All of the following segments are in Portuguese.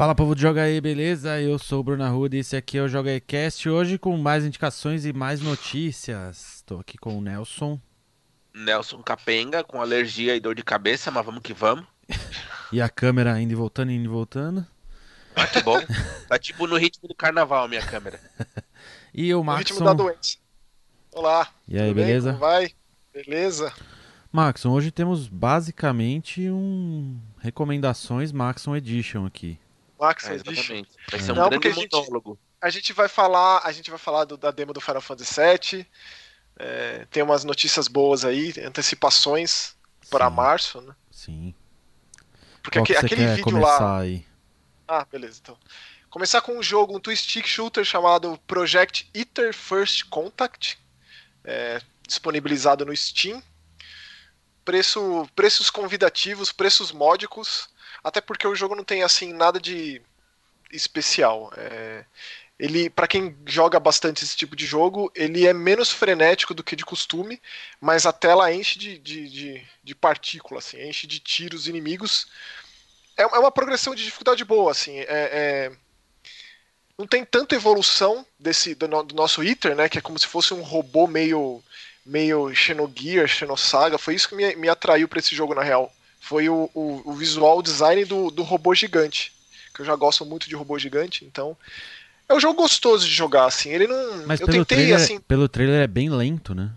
Fala povo de Joga aí, beleza? Eu sou o Bruno Arruda e esse aqui é o Joga aí Cast. Hoje com mais indicações e mais notícias. Estou aqui com o Nelson. Nelson Capenga com alergia e dor de cabeça, mas vamos que vamos. E a câmera indo e voltando, indo e voltando. Ah, que bom. Tá tipo no ritmo do carnaval, minha câmera. E o No Maxon. ritmo da doença. Olá. E aí, tudo bem? beleza? Como vai? Beleza? Maxon, hoje temos basicamente um recomendações Maxon Edition aqui. Max, É, exatamente. Vai ser um Não, grande porque a gente- monólogo. A gente vai falar, a gente vai falar do- da demo do Final Fantasy VII. É, tem umas notícias boas aí, antecipações para março, né? Sim. Porque Qual aquele quer vídeo lá. aí? Ah, beleza, então. Começar com um jogo, um twist stick shooter chamado Project Eater First Contact, é, disponibilizado no Steam. Preço, preços convidativos, preços módicos, até porque o jogo não tem assim nada de especial. É, ele, para quem joga bastante esse tipo de jogo, ele é menos frenético do que de costume, mas a tela enche de, de, de, de partículas, assim, enche de tiros inimigos é é uma progressão de dificuldade boa, assim. É, é- Não tem tanta evolução desse do, no- do nosso Eater, né? Que é como se fosse um robô meio meio Xenogear, Xenosaga. Foi isso que me, me atraiu para esse jogo na real. Foi o, o, o visual design do, do robô gigante, que eu já gosto muito de robô gigante. Então é um jogo gostoso de jogar, assim. Ele não. Mas eu pelo tentei trailer, assim. pelo trailer é bem lento, né?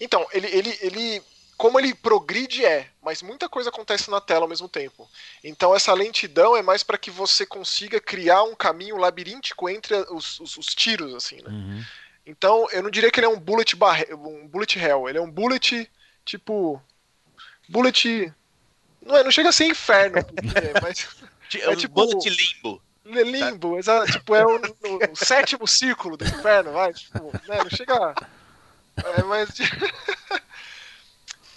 Então, ele, ele, ele. Como ele progride é, mas muita coisa acontece na tela ao mesmo tempo. Então essa lentidão é mais para que você consiga criar um caminho labiríntico entre os, os- os tiros, assim, né? Uhum. Então eu não diria que ele é um bullet barre... um bullet hell, ele é um bullet tipo. Bullet. Não, é, não chega a ser inferno, porque- mas. É tipo- bullet limbo. É limbo, exato. Tipo, é o, o- o sétimo círculo do inferno, vai. Tipo, né, não chega. É, mas.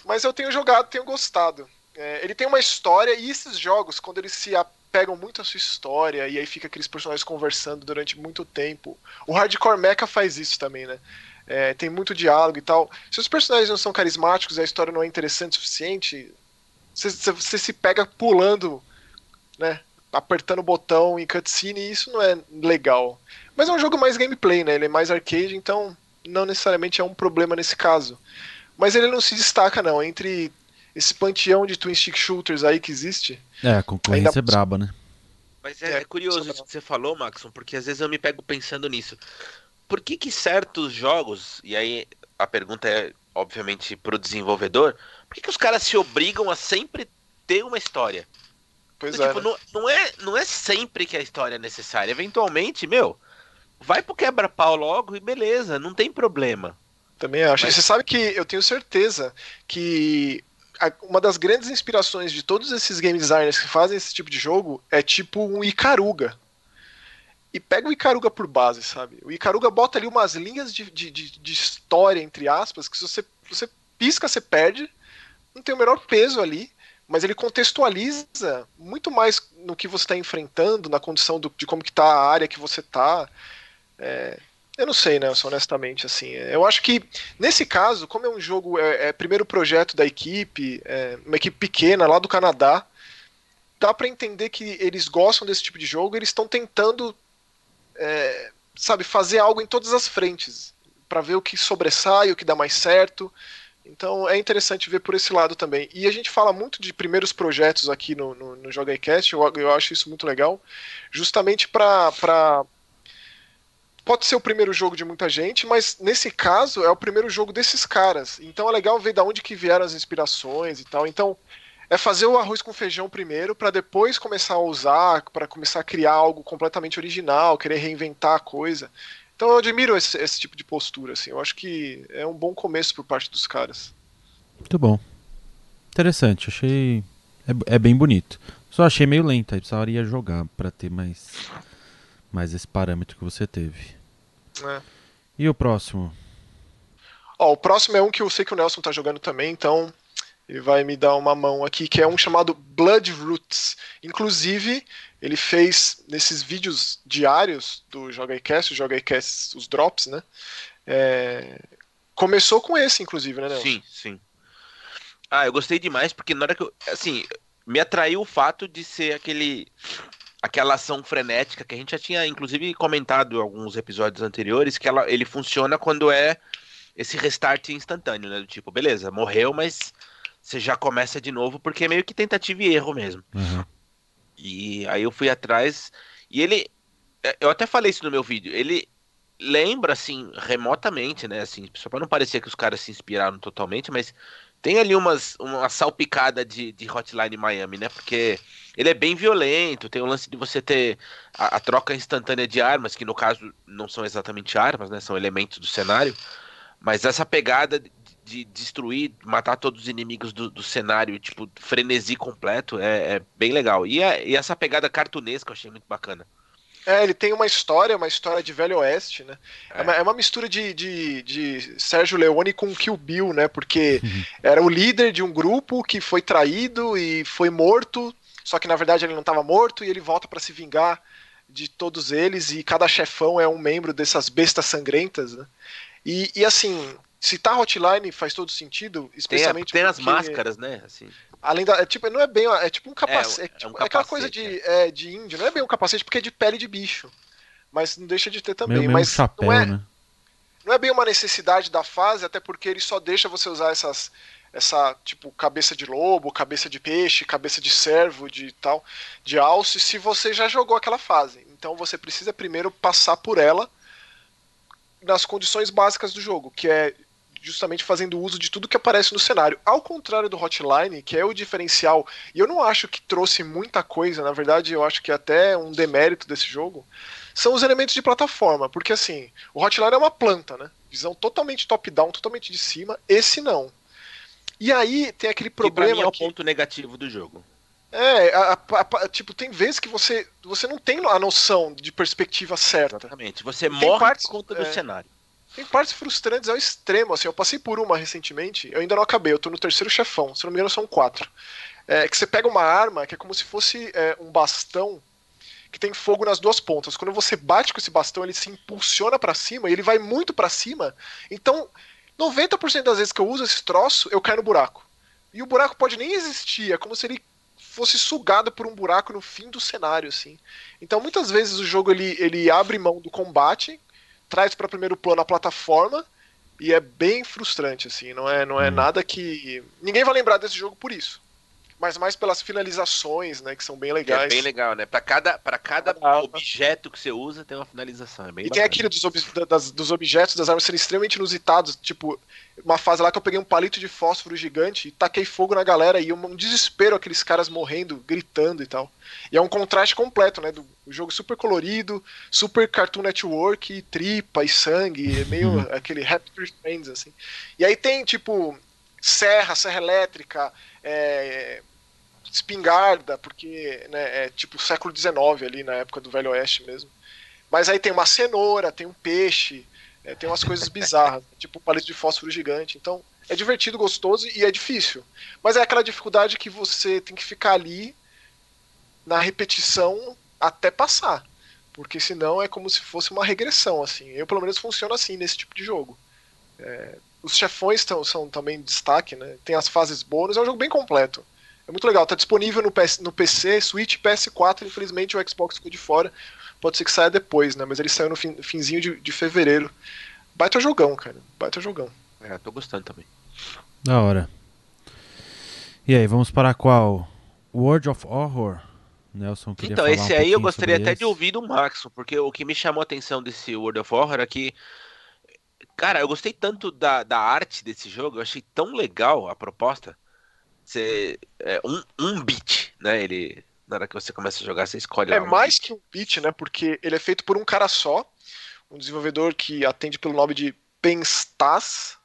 mas eu tenho jogado, tenho gostado. É, ele tem uma história, e esses jogos, quando eles se apegam muito à sua história, e aí fica aqueles personagens conversando durante muito tempo. O Hardcore Mecha faz isso também, né? É, tem muito diálogo e tal. Se os personagens não são carismáticos e a história não é interessante o suficiente, você- se pega pulando, né? apertando o botão em cutscene e isso não é legal. Mas é um jogo mais gameplay, né? Ele é mais arcade, então não necessariamente é um problema nesse caso. Mas ele não se destaca, não. Entre esse panteão de twin stick shooters aí que existe. É, a concorrência Ainda- é braba, né? Mas é, É, é curioso isso que você falou, Maxon, porque às vezes eu me pego pensando nisso. Por que que certos jogos, e aí a pergunta é, obviamente, pro desenvolvedor, por que que os caras se obrigam a sempre ter uma história? Pois Então, é. tipo, né? não, não é. Não é sempre que a história é necessária. Eventualmente, meu, vai pro quebra-pau logo e beleza, não tem problema. Também acho. Mas- você sabe que eu tenho certeza que uma das grandes inspirações de todos esses game designers que fazem esse tipo de jogo é tipo um Icaruga. E pega o Icaruga por base, sabe? O Icaruga bota ali umas linhas de, de, de, história, entre aspas, que se você, você pisca, você perde. Não tem o menor peso ali. Mas ele contextualiza muito mais no que você está enfrentando, na condição do- de como que tá a área que você tá. É, eu não sei, Nelson, honestamente, assim. Eu acho que, nesse caso, como é um jogo, é, é primeiro projeto da equipe, é uma equipe pequena lá do Canadá, dá pra entender que eles gostam desse tipo de jogo, eles estão tentando, é, sabe, fazer algo em todas as frentes, pra ver o que sobressai, o que dá mais certo. Então é interessante ver por esse lado também. E a gente fala muito de primeiros projetos aqui no, no, no Joga aí Cast, eu, eu acho isso muito legal, justamente pra, pra pode ser o primeiro jogo de muita gente, mas nesse caso é o primeiro jogo desses caras. Então é legal ver da onde que vieram as inspirações e tal. Então é fazer o arroz com feijão primeiro para depois começar a usar, para começar a criar algo completamente original, querer reinventar a coisa. Então eu admiro esse, esse tipo de postura, assim. Eu acho que é um bom começo por parte dos caras. Muito bom. Interessante, achei. É, é bem bonito. Só achei meio lento, aí precisaria jogar pra ter mais, mais esse parâmetro que você teve. né? E o próximo? Ó, o próximo é um que eu sei que o Nelson tá jogando também, então ele vai me dar uma mão aqui, que é um chamado Blood Roots. Inclusive, ele fez nesses vídeos diários do Joga iCast, Joga iCast, os drops, né? É, Começou com esse, inclusive, né, Nelson? Sim, sim. Ah, eu gostei demais porque na hora que eu. Assim, me atraiu o fato de ser aquele. aquela ação frenética que a gente já tinha, inclusive, comentado em alguns episódios anteriores, que ela, ele funciona quando é esse restart instantâneo, né? Do tipo, beleza, morreu, mas você já começa de novo, porque é meio que tentativa e erro mesmo. Uhum. E aí eu fui atrás, e ele. é, Eu até falei isso no meu vídeo, ele lembra, assim, remotamente, né? Assim, só pra não parecer que os caras se inspiraram totalmente, mas tem ali umas, uma salpicada de, de Hotline Miami, né? Porque ele é bem violento, tem o lance de você ter a, a troca instantânea de armas, que no caso não são exatamente armas, né? São elementos do cenário. Mas essa pegada de, de destruir, matar todos os inimigos do, do cenário, tipo, frenesi completo, é, é bem legal. E, a- e essa pegada cartunesca eu achei muito bacana. É, ele tem uma história, uma história de Velho Oeste, né? É, É. uma, é uma mistura de, de, de Sérgio Leone com Kill Bill, né? Porque era o líder de um grupo que foi traído e foi morto, só que na verdade ele não estava morto e ele volta para se vingar de todos eles e cada chefão é um membro dessas bestas sangrentas, né? E, e assim, citar Hotline faz todo sentido, Tem, a- especialmente tem as porque- máscaras, né? Assim, Além da. É, tipo, não é bem. É tipo um capacete. É, É, é tipo- um é aquela capacete, coisa de, é, de índio. Não é bem um capacete porque é de pele de bicho. Mas não deixa de ter também. Meio, um mas chapéu, não, é, né? não é bem uma necessidade da fase, até porque ele só deixa você usar essas. Essa, tipo, cabeça de lobo, cabeça de peixe, cabeça de cervo, de tal, de alce, se você já jogou aquela fase. Então você precisa primeiro passar por ela nas condições básicas do jogo, que é justamente fazendo uso de tudo que aparece no cenário. Ao contrário do Hotline, que é o diferencial, e eu não acho que trouxe muita coisa, na verdade eu acho que é até um demérito desse jogo, são os elementos de plataforma, porque assim, o Hotline é uma planta, né? Visão totalmente top-down, totalmente de cima, esse não. E aí tem aquele que pra mim problema é o que- ponto negativo do jogo. é, a- a- a- tipo, tem vezes que você, você não tem a noção de perspectiva certa. Exatamente. Você morre partes- por conta do é. cenário. Tem partes frustrantes ao extremo, assim, eu passei por uma recentemente, eu ainda não acabei, eu tô no terceiro chefão, se não me engano são quatro. É, que você pega uma arma que é como se fosse é, um bastão que tem fogo nas duas pontas. Quando você bate com esse bastão, ele se impulsiona pra cima e ele vai muito pra cima. Então, 90% das vezes que eu uso esse troço, eu caio no buraco. E o buraco pode nem existir, é como se ele fosse sugado por um buraco no fim do cenário, assim. Então, muitas vezes o jogo ele, ele abre mão do combate, traz para primeiro plano a plataforma e é bem frustrante, assim. Não é, não é Hum. nada que ninguém vai lembrar desse jogo por isso, mas mais pelas finalizações, né, que são bem legais. é bem legal, né? Pra cada, pra cada Cada arma. objeto que você usa, tem uma finalização. É bem E tem bacana. aquele dos, ob- da- das- dos objetos das armas serem extremamente inusitados. Tipo, uma fase lá que eu peguei um palito de fósforo gigante e taquei fogo na galera e um, um desespero aqueles caras morrendo, gritando e tal. E é um contraste completo, né? Do o jogo super colorido, super Cartoon Network, e tripa e sangue, é meio Uhum. aquele Happy Friends, assim. E aí tem, tipo, serra, serra elétrica, é, espingarda, porque né, é tipo século XIX ali, na época do Velho Oeste mesmo. Mas aí tem uma cenoura, tem um peixe, é, tem umas coisas bizarras, tipo um palito de fósforo gigante. Então é divertido, gostoso e é difícil. Mas é aquela dificuldade que você tem que ficar ali na repetição até passar. Porque senão é como se fosse uma regressão, assim. Eu pelo menos funciona assim nesse tipo de jogo. É, os chefões tão, são também destaque, né? Tem as fases bônus, é um jogo bem completo. É muito legal, tá disponível no, PS, no PC, Switch, PS4, infelizmente o Xbox ficou de fora. Pode ser que saia depois, né? Mas ele saiu no fim, finzinho de, de fevereiro. Baita jogão, cara. Baita jogão. É, tô gostando também. Da hora. E aí, vamos para qual? World of Horror? Nelson queria Então, falar esse um aí eu gostaria até esse. de ouvir do Maxon, porque o que me chamou a atenção desse World of Horror é que. Cara, eu gostei tanto da, da arte desse jogo, eu achei tão legal a proposta. Você, é um, um beat, né? Ele. Na hora que você começa a jogar, você escolhe É um mais que um beat, né? Porque ele é feito por um cara só, um desenvolvedor que atende pelo nome de Penstas.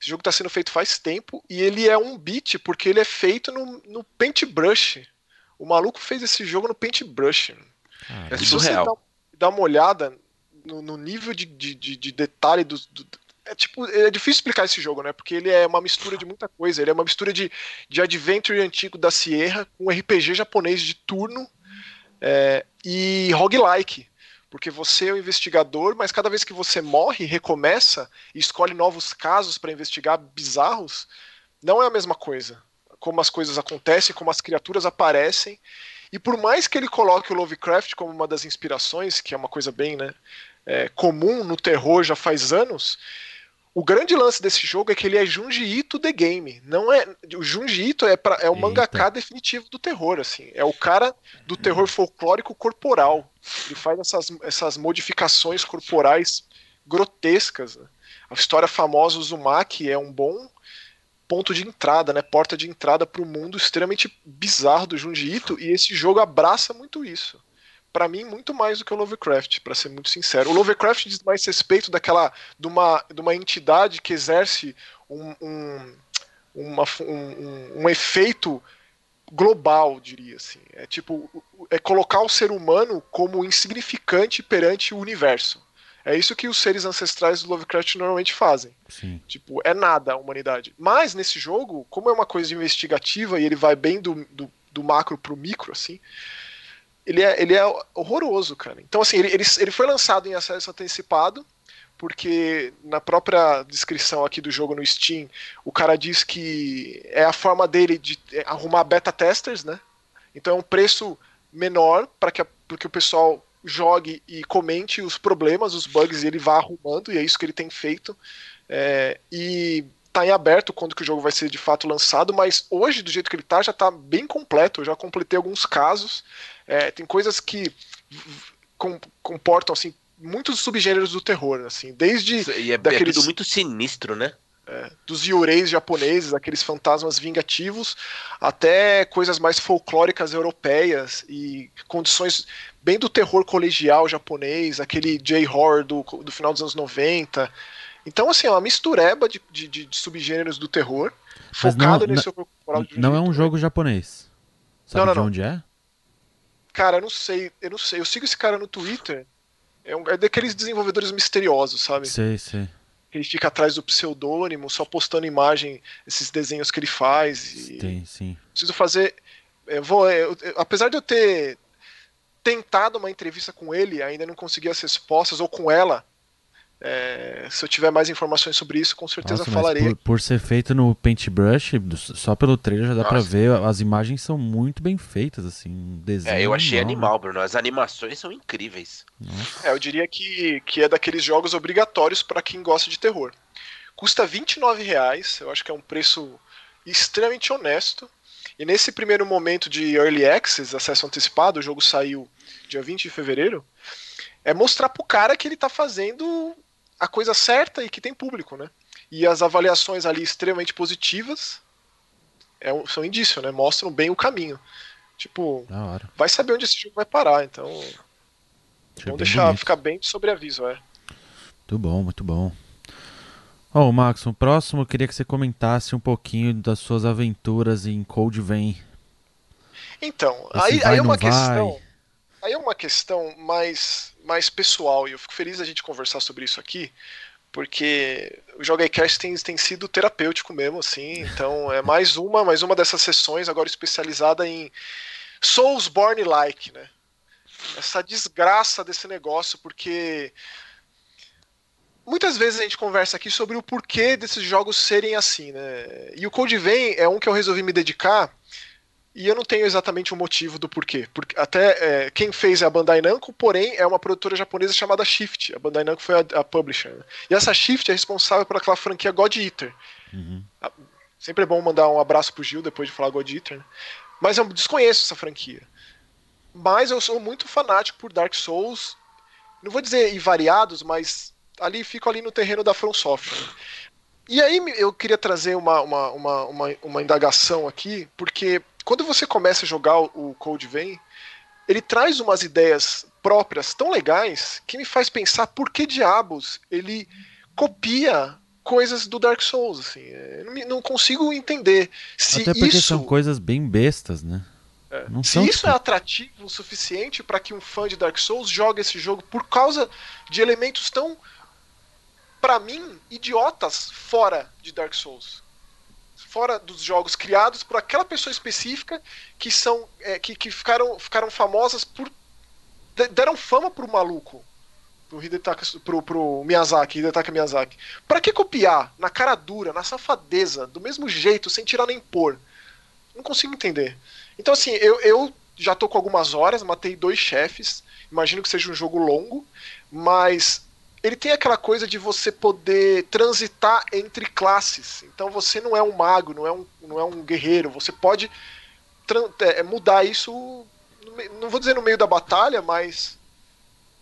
Esse jogo está sendo feito faz tempo e ele é um beat porque ele é feito no, no Paintbrush. O maluco fez esse jogo no Paintbrush. Ah, É Se surreal. você dá, dá uma olhada no, no nível de, de, de- de detalhe do, do- É tipo, é difícil explicar esse jogo, né? Porque ele é uma mistura de muita coisa. Ele é uma mistura de, de adventure antigo da Sierra com RPG japonês de turno é, e roguelike. Porque você é o investigador, mas cada vez que você morre, recomeça e escolhe novos casos para investigar bizarros, não é a mesma coisa. Como as coisas acontecem, como as criaturas aparecem. E por mais que ele coloque o Lovecraft como uma das inspirações, que é uma coisa bem né, é, comum no terror já faz anos, o grande lance desse jogo é que ele é Junji Ito the game. Não é o Junji Ito é, pra, é o Eita. mangaka definitivo do terror, assim. É o cara do terror folclórico corporal. Ele faz essas, essas modificações corporais grotescas. Né? A história famosa Uzumaki é um bom ponto de entrada, né? Porta de entrada para o mundo extremamente bizarro do Junji Ito e esse jogo abraça muito isso para mim, muito mais do que o Lovecraft, para ser muito sincero. O Lovecraft diz mais respeito daquela de uma, de uma entidade que exerce um, um, uma, um, um efeito global, diria assim. É tipo, é colocar o ser humano como insignificante perante o universo. É isso que os seres ancestrais do Lovecraft normalmente fazem. Sim. Tipo, é nada a humanidade. Mas nesse jogo, como é uma coisa investigativa e ele vai bem do, do, do macro pro micro, assim, ele é, ele é horroroso, cara. Então, assim, ele, ele, ele foi lançado em acesso antecipado, porque na própria descrição aqui do jogo no Steam, o cara diz que é a forma dele de arrumar beta testers, né? Então é um preço menor para que, que o pessoal jogue e comente os problemas, os bugs, e ele vá arrumando, e é isso que ele tem feito. É, e tá em aberto quando que o jogo vai ser de fato lançado, mas hoje, do jeito que ele tá, já tá bem completo. Eu já completei alguns casos. É, tem coisas que com, comportam assim muitos subgêneros do terror, assim, desde e é, é daqueles é muito sinistro, né? É, dos yureis japoneses, aqueles fantasmas vingativos, até coisas mais folclóricas europeias e condições bem do terror colegial japonês, aquele J-horror do, do final dos anos 90. Então, assim, é uma mistureba de, de, de subgêneros do terror, Mas focado não, nesse não, não é um jogo japonês. Sabe não, não, de onde é? Cara, eu não sei, eu não sei. Eu sigo esse cara no Twitter. É, um, é daqueles desenvolvedores misteriosos, sabe? Sei, sei. Ele fica atrás do pseudônimo, só postando imagem, esses desenhos que ele faz. E... Tem, sim. Preciso fazer. Eu vou, eu, eu, apesar de eu ter tentado uma entrevista com ele, ainda não consegui as respostas, ou com ela, é, se eu tiver mais informações sobre isso, com certeza Nossa, falarei. Por, por, ser feito no Paintbrush, só pelo trailer já dá Nossa. pra ver, as imagens são muito bem feitas, assim, desenho. É, eu achei animal, Bruno. As animações são incríveis. Nossa. É, eu diria que, que é daqueles jogos obrigatórios para quem gosta de terror. Custa 29 reais, eu acho que é um preço extremamente honesto. E nesse primeiro momento de Early Access, acesso antecipado, o jogo saiu dia 20 de fevereiro, é mostrar pro cara que ele tá fazendo a coisa certa e que tem público, né? E as avaliações ali extremamente positivas é, são indício, né? Mostram bem o caminho. Tipo, vai saber onde esse jogo vai parar, então. Achei vamos deixar bonito. ficar bem de sobreaviso, é. Muito bom, muito bom. Ó, oh, Max, o próximo eu queria que você comentasse um pouquinho das suas aventuras em Cold Vein. Então, aí, aí é uma vai. questão. Aí é uma questão mais, mais pessoal, e eu fico feliz da gente conversar sobre isso aqui, porque o JogaCast tem, tem sido terapêutico mesmo, assim, então é mais uma, mais uma dessas sessões agora especializada em Soulsborne-like, né? Essa desgraça desse negócio, porque muitas vezes a gente conversa aqui sobre o porquê desses jogos serem assim, né? E o Code Vein é um que eu resolvi me dedicar e eu não tenho exatamente o um motivo do porquê. Porque até é, quem fez é a Bandai Namco, porém é uma produtora japonesa chamada Shift. A Bandai Namco foi a, a publisher. Né? E essa Shift é responsável por aquela franquia God Eater. Uhum. Sempre é bom mandar um abraço pro Gil depois de falar God Eater. Né? Mas eu desconheço essa franquia. Mas eu sou muito fanático por Dark Souls. Não vou dizer invariados, mas ali fico ali no terreno da From Software. Né? E aí eu queria trazer uma, uma, uma, uma, uma indagação aqui, porque quando você começa a jogar o Code Vein, ele traz umas ideias próprias tão legais que me faz pensar por que diabos ele copia coisas do Dark Souls, assim. Eu não, consigo entender se Até porque isso... são coisas bem bestas, né? É. Se isso tipo... é atrativo o suficiente para que um fã de Dark Souls jogue esse jogo por causa de elementos tão, para mim, idiotas fora de Dark Souls fora dos jogos criados por aquela pessoa específica que são é, que, que ficaram, ficaram famosas por deram fama pro maluco pro Hidetaka, pro, pro Miyazaki, Hidetaka Miyazaki. Para que copiar na cara dura, na safadeza, do mesmo jeito, sem tirar nem pôr? Não consigo entender. Então assim, eu, eu já tô com algumas horas, matei dois chefes. Imagino que seja um jogo longo, mas ele tem aquela coisa de você poder transitar entre classes. Então você não é um mago, não é um, não é um guerreiro. Você pode é, mudar isso, não vou dizer no meio da batalha, mas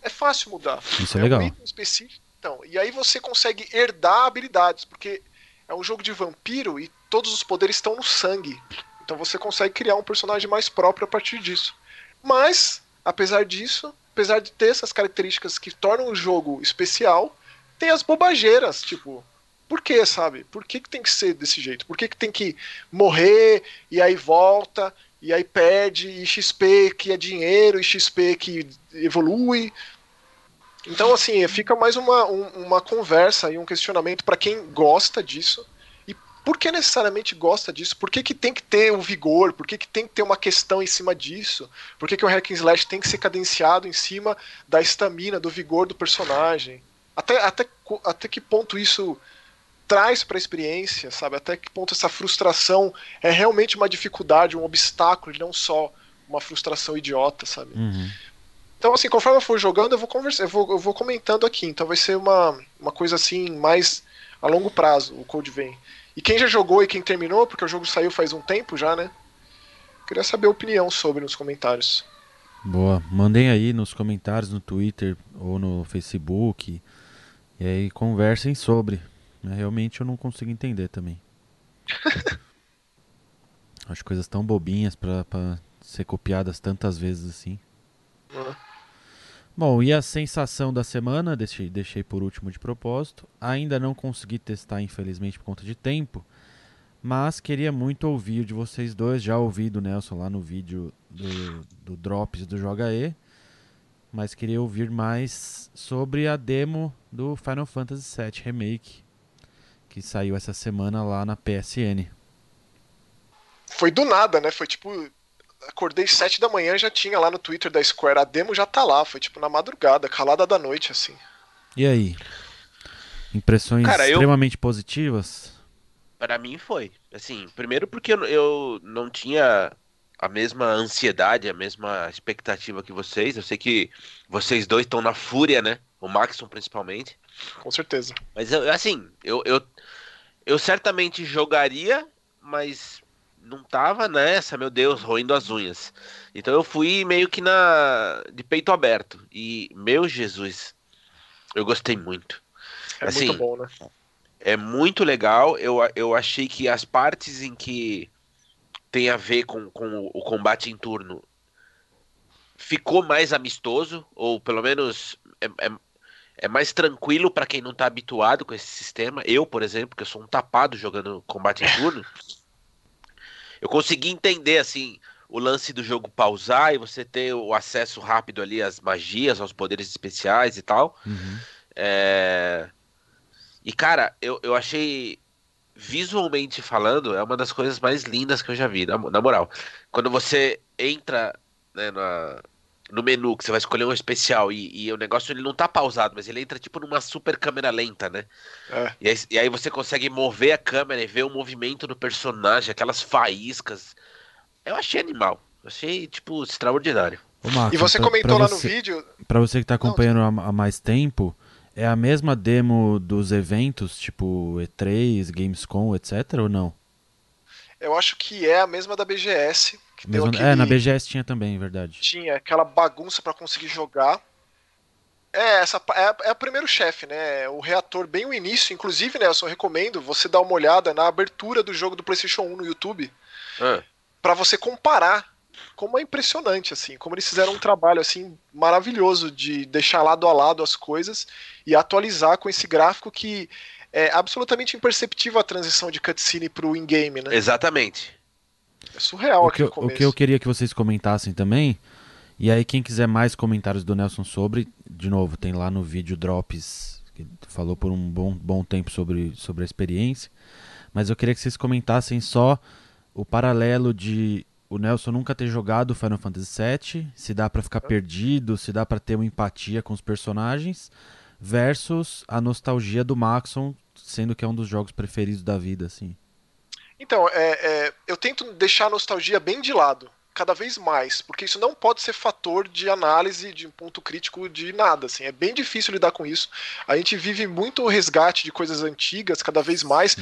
é fácil mudar. Isso é, é legal. Um específico. Então, e aí você consegue herdar habilidades, porque é um jogo de vampiro e todos os poderes estão no sangue. Então você consegue criar um personagem mais próprio a partir disso. Mas, apesar disso, apesar de ter essas características que tornam o jogo especial, tem as bobageiras, tipo, por que, sabe? Por que, que tem que ser desse jeito? Por que, que tem que morrer e aí volta e aí perde e XP que é dinheiro e XP que evolui? Então, assim, fica mais uma, um, uma conversa e um questionamento para quem gosta disso. Por que necessariamente gosta disso? Por que, que tem que ter o vigor? Por que, que tem que ter uma questão em cima disso? Por que, que o hack and slash tem que ser cadenciado em cima da estamina, do vigor do personagem? Até, até, até que ponto isso traz para a experiência, sabe? Até que ponto essa frustração é realmente uma dificuldade, um obstáculo, e não só uma frustração idiota, sabe? Uhum. Então, assim, conforme eu for jogando, eu vou conversar, eu vou, eu vou comentando aqui. Então vai ser uma, uma coisa assim, mais a longo prazo, o Code vem. E quem já jogou e quem terminou, porque o jogo saiu faz um tempo já, né? Queria saber a opinião sobre nos comentários. Boa. Mandem aí nos comentários no Twitter ou no Facebook. E aí conversem sobre. Né? Realmente eu não consigo entender também. As coisas tão bobinhas para ser copiadas tantas vezes assim. Uhum. Bom, e a sensação da semana, deixei, deixei por último de propósito. Ainda não consegui testar, infelizmente, por conta de tempo. Mas queria muito ouvir de vocês dois. Já ouvi do Nelson lá no vídeo do, do Drops do Joga E. Mas queria ouvir mais sobre a demo do Final Fantasy VII Remake. Que saiu essa semana lá na PSN. Foi do nada, né? Foi tipo acordei sete da manhã já tinha lá no Twitter da Square. A demo já tá lá, foi tipo na madrugada, calada da noite, assim. E aí? Impressões Cara, extremamente eu... positivas? Para mim foi. Assim, primeiro porque eu não tinha a mesma ansiedade, a mesma expectativa que vocês. Eu sei que vocês dois estão na fúria, né? O Maxon principalmente. Com certeza. Mas assim, eu, eu, eu certamente jogaria, mas não tava nessa, meu Deus, roendo as unhas. Então eu fui meio que na de peito aberto. E, meu Jesus, eu gostei muito. É assim, muito bom, né? É muito legal. Eu, eu achei que as partes em que tem a ver com, com o combate em turno ficou mais amistoso, ou pelo menos é, é, é mais tranquilo para quem não tá habituado com esse sistema. Eu, por exemplo, que eu sou um tapado jogando combate em turno. Eu consegui entender assim o lance do jogo pausar e você ter o acesso rápido ali às magias, aos poderes especiais e tal. Uhum. É... E cara, eu, eu achei visualmente falando, é uma das coisas mais lindas que eu já vi, na, na moral. Quando você entra né, na, no menu que você vai escolher um especial e, e, o negócio ele não tá pausado, mas ele entra tipo numa super câmera lenta, né? É. E, aí, e, aí, você consegue mover a câmera e ver o movimento do personagem, aquelas faíscas. Eu achei animal. achei, tipo, extraordinário. Ô, Marcos, e você pra, comentou pra lá você, no vídeo. Pra você que tá acompanhando não, há, há mais tempo, é a mesma demo dos eventos, tipo E3, Gamescom, etc. ou não? Eu acho que é a mesma da BGS. Mesmo, aquele... É, na BGS tinha também, verdade. Tinha aquela bagunça para conseguir jogar. É, essa é, é o primeiro chefe, né? O reator, bem o início. Inclusive, Nelson, eu recomendo você dar uma olhada na abertura do jogo do PlayStation 1 no YouTube. É. para você comparar como é impressionante, assim, como eles fizeram um trabalho assim maravilhoso de deixar lado a lado as coisas e atualizar com esse gráfico que é absolutamente imperceptível a transição de cutscene pro in-game, né? Exatamente. É surreal o que, eu, o que eu queria que vocês comentassem também, e aí quem quiser mais comentários do Nelson sobre, de novo, tem lá no vídeo Drops, que falou por um bom, bom tempo sobre, sobre a experiência, mas eu queria que vocês comentassem só o paralelo de o Nelson nunca ter jogado Final Fantasy VII, se dá para ficar perdido, se dá para ter uma empatia com os personagens, versus a nostalgia do Maxon, sendo que é um dos jogos preferidos da vida, assim. Então, é, é, eu tento deixar a nostalgia bem de lado. cada vez mais, porque isso não pode ser fator de análise de um ponto crítico de nada, assim, é bem difícil lidar com isso. A gente vive muito o resgate de coisas antigas cada vez mais. Sim.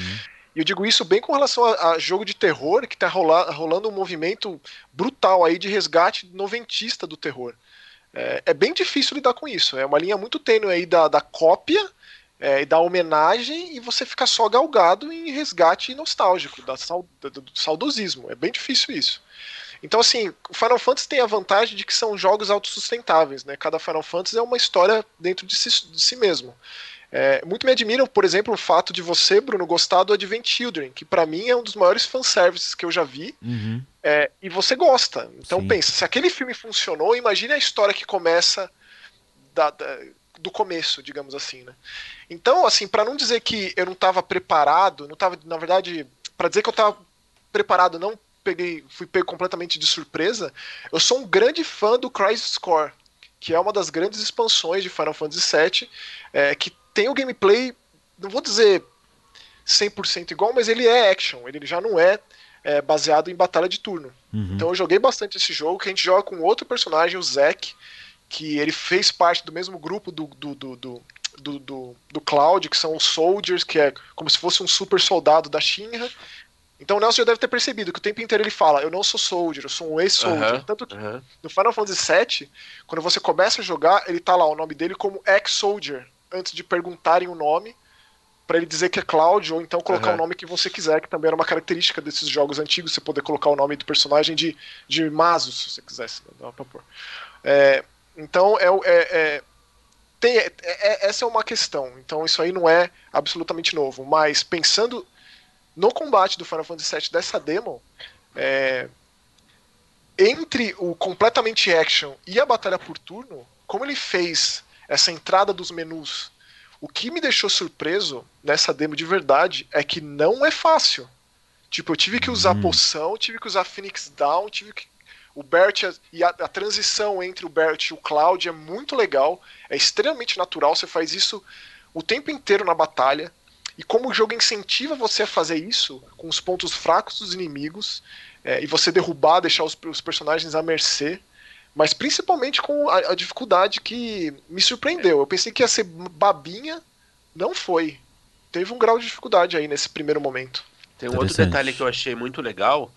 E eu digo isso bem com relação a, a jogo de terror, que está rola, rolando um movimento brutal aí de resgate noventista do terror. É, é, bem difícil lidar com isso. É uma linha muito tênue aí da, da cópia é, e da homenagem e você fica só galgado em resgate nostálgico, da, do saudosismo. É bem difícil isso. Então, assim, o Final Fantasy tem a vantagem de que são jogos autossustentáveis, né? Cada Final Fantasy é uma história dentro de si, de si mesmo. É, muito me admiram, por exemplo, o fato de você, Bruno, gostar do Advent Children, que para mim é um dos maiores fanservices que eu já vi. Uhum. É, e você gosta. Então Sim. pensa, se aquele filme funcionou, imagine a história que começa da, da, do começo, digamos assim, né? Então, assim, para não dizer que eu não estava preparado, não estava, na verdade, para dizer que eu estava preparado, não peguei, fui pego completamente de surpresa. Eu sou um grande fã do Crisis Core, que é uma das grandes expansões de Final Fantasy VII, é, que tem o gameplay, não vou dizer 100% igual, mas ele é action, ele já não é, é baseado em batalha de turno. Uhum. Então eu joguei bastante esse jogo, que a gente joga com outro personagem, o Zack, que ele fez parte do mesmo grupo do, do, do, do do, do, do, Cloud, que são os Soldiers, que é como se fosse um super soldado da Shinra. Então o Nelson já deve ter percebido que o tempo inteiro ele fala: Eu não sou Soldier, eu sou um ex-Soldier. Uhum, Tanto que uhum. no Final Fantasy VII, quando você começa a jogar, ele tá lá o nome dele como ex-Soldier antes de perguntarem o nome, para ele dizer que é Cloud, ou então colocar uhum. o nome que você quiser, que também era uma característica desses jogos antigos, você poder colocar o nome do personagem de, de Masus, se você quisesse. Dá pra pôr. É, então, é, é, é tem, é, é, essa é uma questão. Então, isso aí não é absolutamente novo. Mas, pensando no combate do Final Fantasy VII dessa demo, é, entre o completamente action e a batalha por turno, como ele fez essa entrada dos menus. O que me deixou surpreso nessa demo de verdade é que não é fácil. Tipo, eu tive que usar hum. poção, tive que usar Phoenix Down, tive que. O Bert e a, a, transição entre o Bert e o Cloud é muito legal, é extremamente natural, você faz isso o tempo inteiro na batalha. E como o jogo incentiva você a fazer isso com os pontos fracos dos inimigos, é, e você derrubar, deixar os, os personagens à mercê, mas principalmente com a, a, dificuldade que me surpreendeu. Eu pensei que ia ser babinha, não foi. Teve um grau de dificuldade aí nesse primeiro momento. Tem um outro detalhe que eu achei muito legal,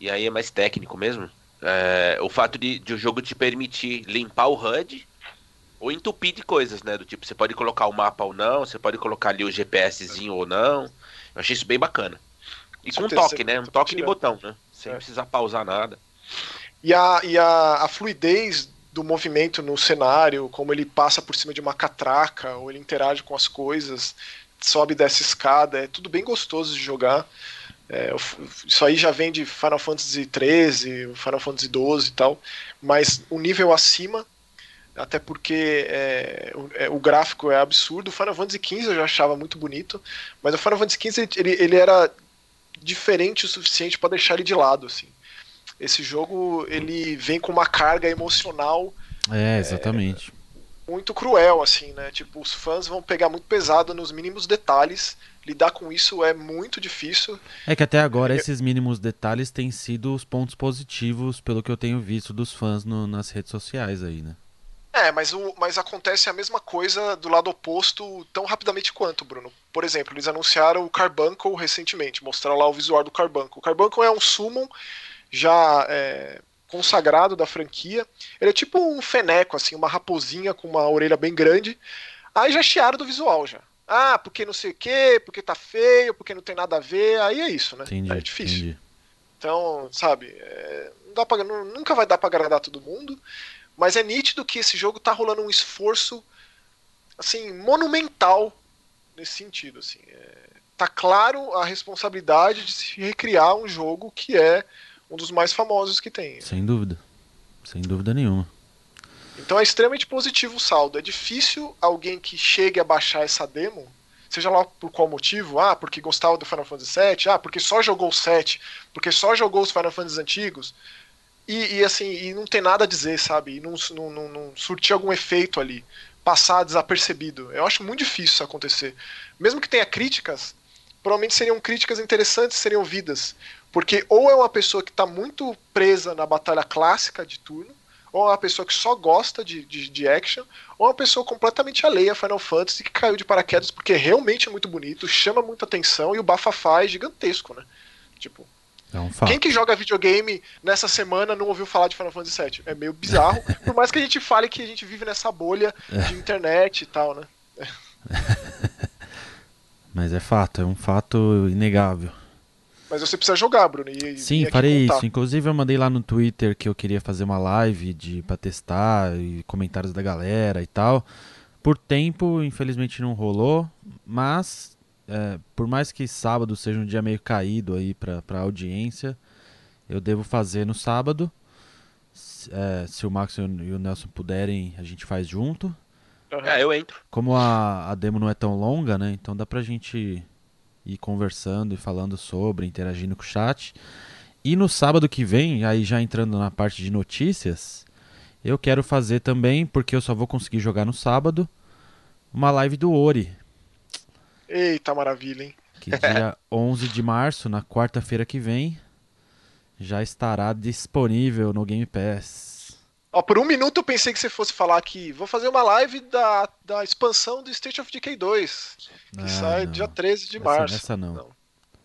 e aí é mais técnico mesmo. É, o fato de, de o jogo te permitir limpar o HUD ou entupir de coisas, né? Do tipo, você pode colocar o mapa ou não, você pode colocar ali o GPSzinho ou não. Eu achei isso bem bacana. E com, com um toque, né? Um toque de botão, né? Sem é. precisar pausar nada. E a, e a, a fluidez do movimento no cenário, como ele passa por cima de uma catraca, ou ele interage com as coisas, sobe dessa escada, é tudo bem gostoso de jogar. É, isso aí já vem de Final Fantasy XIII, Final Fantasy XII e tal, mas o nível acima, até porque é, o, é, o, gráfico é absurdo. O Final Fantasy XV eu já achava muito bonito, mas o Final Fantasy XV ele, ele era diferente o suficiente para deixar ele de lado, assim esse jogo ele vem com uma carga emocional. É, exatamente. É, muito cruel, assim, né? Tipo, os fãs vão pegar muito pesado nos mínimos detalhes. Lidar com isso é muito difícil. É que até agora esses mínimos detalhes têm sido os pontos positivos, pelo que eu tenho visto dos fãs no, nas redes sociais aí, né? É, mas, o, mas acontece a mesma coisa do lado oposto tão rapidamente quanto, Bruno. Por exemplo, eles anunciaram o Carbuncle recentemente, mostraram lá o visual do Carbuncle. O Carbuncle é um summon já é, consagrado da franquia. Ele é tipo um feneco, assim, uma raposinha com uma orelha bem grande. Aí já chiaram do visual já. Ah, porque não sei o quê, porque tá feio, porque não tem nada a ver. Aí é isso, né? Entendi, é difícil. Entendi. Então, sabe, é, não dá pra, não, nunca vai dar pra agradar todo mundo. Mas é nítido que esse jogo tá rolando um esforço assim, monumental nesse sentido. Assim. É, tá claro a responsabilidade de se recriar um jogo que é um dos mais famosos que tem. Sem dúvida. Sem dúvida nenhuma. Então é extremamente positivo o saldo. É difícil alguém que chegue a baixar essa demo, seja lá por qual motivo, ah, porque gostava do Final Fantasy VII, ah, porque só jogou o 7, porque só jogou os Final Fantasy antigos, e, e assim, e não tem nada a dizer, sabe? E não, não, não, não surtir algum efeito ali, passar desapercebido. Eu acho muito difícil isso acontecer. Mesmo que tenha críticas, provavelmente seriam críticas interessantes seriam ouvidas. Porque ou é uma pessoa que está muito presa na batalha clássica de turno, ou é uma pessoa que só gosta de, de, de, action, ou é uma pessoa completamente alheia a Final Fantasy que caiu de paraquedas porque realmente é muito bonito, chama muita atenção e o bafafá é gigantesco, né? Tipo, é quem que joga videogame nessa semana não ouviu falar de Final Fantasy VII? É meio bizarro, por mais que a gente fale que a gente vive nessa bolha de internet e tal, né? Mas é fato, é um fato inegável. Mas você precisa jogar, Bruno. E, Sim, e farei isso. Inclusive eu mandei lá no Twitter que eu queria fazer uma live de para testar e comentários da galera e tal. Por tempo, infelizmente não rolou, mas é, por mais que sábado seja um dia meio caído aí para pra audiência, eu devo fazer no sábado. É, se o Max e o Nelson puderem, a gente faz junto. Uhum. É, eu entro. Como a, a demo não é tão longa, né? Então dá pra gente ir conversando e falando sobre, interagindo com o chat. E no sábado que vem, aí já entrando na parte de notícias, eu quero fazer também, porque eu só vou conseguir jogar no sábado, uma live do Ori. Eita maravilha, hein? Que dia 11 de março, na quarta-feira que vem, já estará disponível no Game Pass. Ó, por um minuto eu pensei que você fosse falar que vou fazer uma live da, da expansão do State of Decay 2, que ah, sai não. dia 13 de essa, março. Essa não. não.